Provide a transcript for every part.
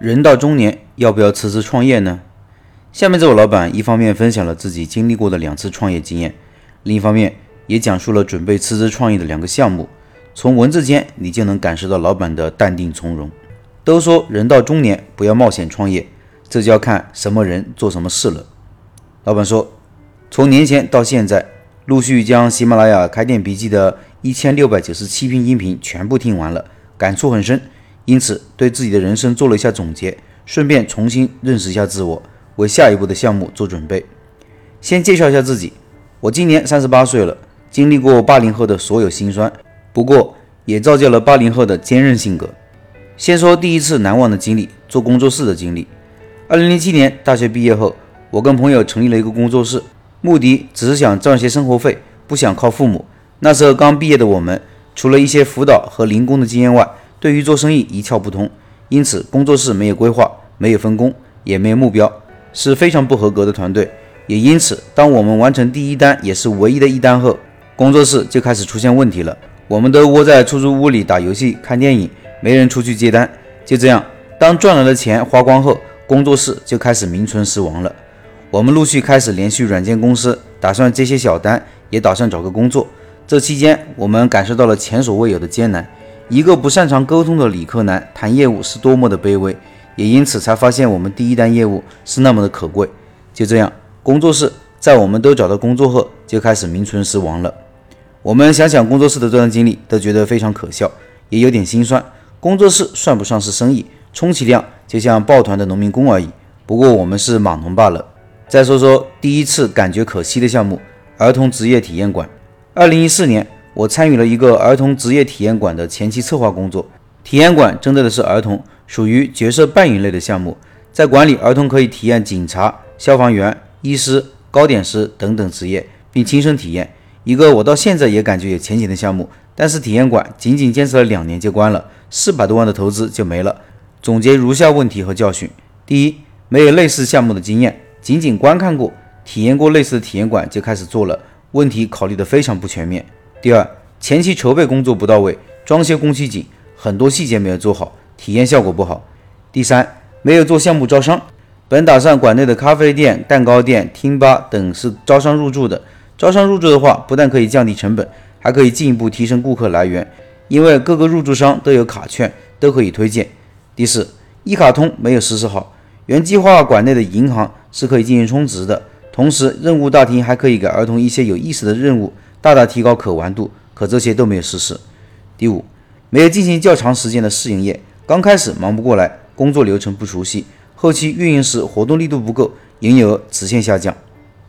人到中年，要不要辞职创业呢？下面这位老板一方面分享了自己经历过的两次创业经验，另一方面也讲述了准备辞职创业的两个项目。从文字间，你就能感受到老板的淡定从容。都说人到中年不要冒险创业，这就要看什么人做什么事了。老板说，从年前到现在，陆续将喜马拉雅开店笔记的一千六百九十七篇音频全部听完了，感触很深。因此，对自己的人生做了一下总结，顺便重新认识一下自我，为下一步的项目做准备。先介绍一下自己，我今年三十八岁了，经历过八零后的所有辛酸，不过也造就了八零后的坚韧性格。先说第一次难忘的经历，做工作室的经历。二零零七年大学毕业后，我跟朋友成立了一个工作室，目的只是想赚些生活费，不想靠父母。那时候刚毕业的我们，除了一些辅导和零工的经验外，对于做生意一窍不通，因此工作室没有规划，没有分工，也没有目标，是非常不合格的团队。也因此，当我们完成第一单，也是唯一的一单后，工作室就开始出现问题了。我们都窝在出租屋里打游戏、看电影，没人出去接单。就这样，当赚来的钱花光后，工作室就开始名存实亡了。我们陆续开始联系软件公司，打算接些小单，也打算找个工作。这期间，我们感受到了前所未有的艰难。一个不擅长沟通的理科男谈业务是多么的卑微，也因此才发现我们第一单业务是那么的可贵。就这样，工作室在我们都找到工作后就开始名存实亡了。我们想想工作室的这段经历，都觉得非常可笑，也有点心酸。工作室算不上是生意，充其量就像抱团的农民工而已。不过我们是码农罢了。再说说第一次感觉可惜的项目——儿童职业体验馆。二零一四年。我参与了一个儿童职业体验馆的前期策划工作。体验馆针对的是儿童，属于角色扮演类的项目。在馆里，儿童可以体验警察、消防员、医师、糕点师等等职业，并亲身体验一个我到现在也感觉有前景的项目。但是体验馆仅仅坚持了两年就关了，四百多万的投资就没了。总结如下问题和教训：第一，没有类似项目的经验，仅仅观看过、体验过类似的体验馆就开始做了，问题考虑得非常不全面。第二，前期筹备工作不到位，装修工期紧，很多细节没有做好，体验效果不好。第三，没有做项目招商，本打算馆内的咖啡店、蛋糕店、厅吧等是招商入驻的，招商入驻的话，不但可以降低成本，还可以进一步提升顾客来源，因为各个入驻商都有卡券，都可以推荐。第四，一卡通没有实施好，原计划馆内的银行是可以进行充值的，同时任务大厅还可以给儿童一些有意思的任务。大大提高可玩度，可这些都没有实施。第五，没有进行较长时间的试营业，刚开始忙不过来，工作流程不熟悉，后期运营时活动力度不够，营业额直线下降。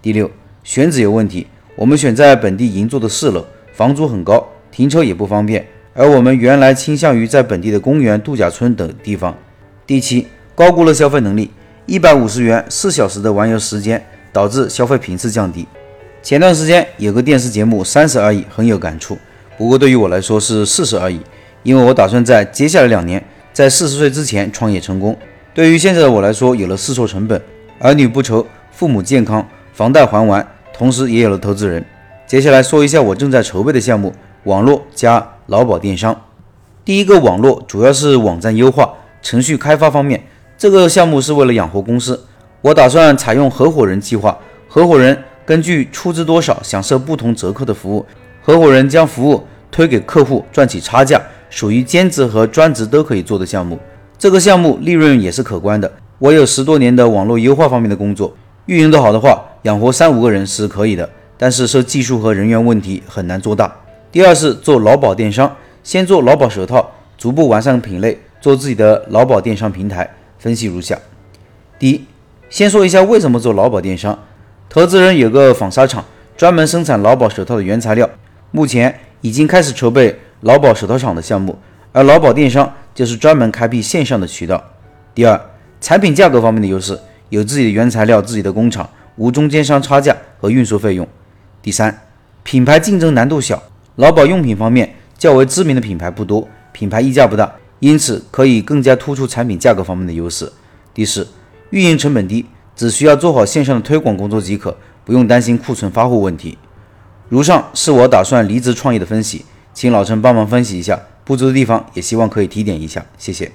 第六，选址有问题，我们选在本地银座的四楼，房租很高，停车也不方便，而我们原来倾向于在本地的公园、度假村等地方。第七，高估了消费能力，一百五十元四小时的玩游时间，导致消费频次降低。前段时间有个电视节目《三十而已》，很有感触。不过对于我来说是四十而已，因为我打算在接下来两年，在四十岁之前创业成功。对于现在的我来说，有了试错成本，儿女不愁，父母健康，房贷还完，同时也有了投资人。接下来说一下我正在筹备的项目：网络加劳保电商。第一个网络主要是网站优化、程序开发方面，这个项目是为了养活公司，我打算采用合伙人计划，合伙人。根据出资多少享受不同折扣的服务，合伙人将服务推给客户赚取差价，属于兼职和专职都可以做的项目。这个项目利润也是可观的。我有十多年的网络优化方面的工作，运营得好的话，养活三五个人是可以的。但是受技术和人员问题很难做大。第二是做劳保电商，先做劳保手套，逐步完善品类，做自己的劳保电商平台。分析如下：第一，先说一下为什么做劳保电商。投资人有个纺纱厂，专门生产劳保手套的原材料，目前已经开始筹备劳保手套厂的项目。而劳保电商就是专门开辟线上的渠道。第二，产品价格方面的优势，有自己的原材料、自己的工厂，无中间商差价和运输费用。第三，品牌竞争难度小，劳保用品方面较为知名的品牌不多，品牌溢价不大，因此可以更加突出产品价格方面的优势。第四，运营成本低。只需要做好线上的推广工作即可，不用担心库存发货问题。如上是我打算离职创业的分析，请老陈帮忙分析一下不足的地方，也希望可以提点一下，谢谢。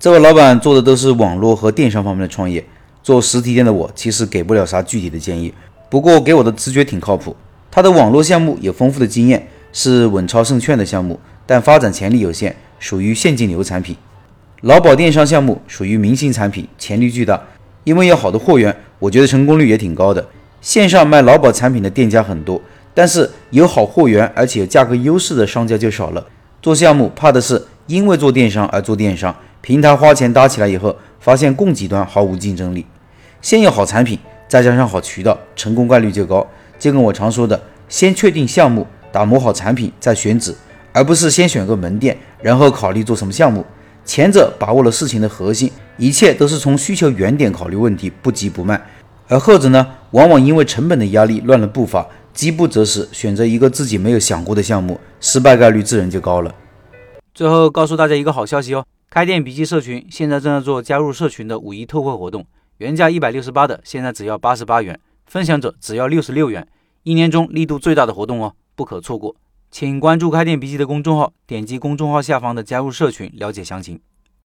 这位老板做的都是网络和电商方面的创业，做实体店的我其实给不了啥具体的建议，不过给我的直觉挺靠谱。他的网络项目有丰富的经验，是稳操胜券的项目，但发展潜力有限，属于现金流产品。劳保电商项目属于明星产品，潜力巨大，因为有好的货源，我觉得成功率也挺高的。线上卖劳保产品的店家很多，但是有好货源而且价格优势的商家就少了。做项目怕的是因为做电商而做电商。平台花钱搭起来以后，发现供给端毫无竞争力。先有好产品，再加上好渠道，成功概率就高。就跟我常说的，先确定项目，打磨好产品，再选址，而不是先选个门店，然后考虑做什么项目。前者把握了事情的核心，一切都是从需求原点考虑问题，不急不慢；而后者呢，往往因为成本的压力乱了步伐，饥不择食，选择一个自己没有想过的项目，失败概率自然就高了。最后告诉大家一个好消息哦。开店笔记社群现在正在做加入社群的五一特惠活动，原价一百六十八的，现在只要八十八元，分享者只要六十六元，一年中力度最大的活动哦，不可错过。请关注开店笔记的公众号，点击公众号下方的加入社群了解详情。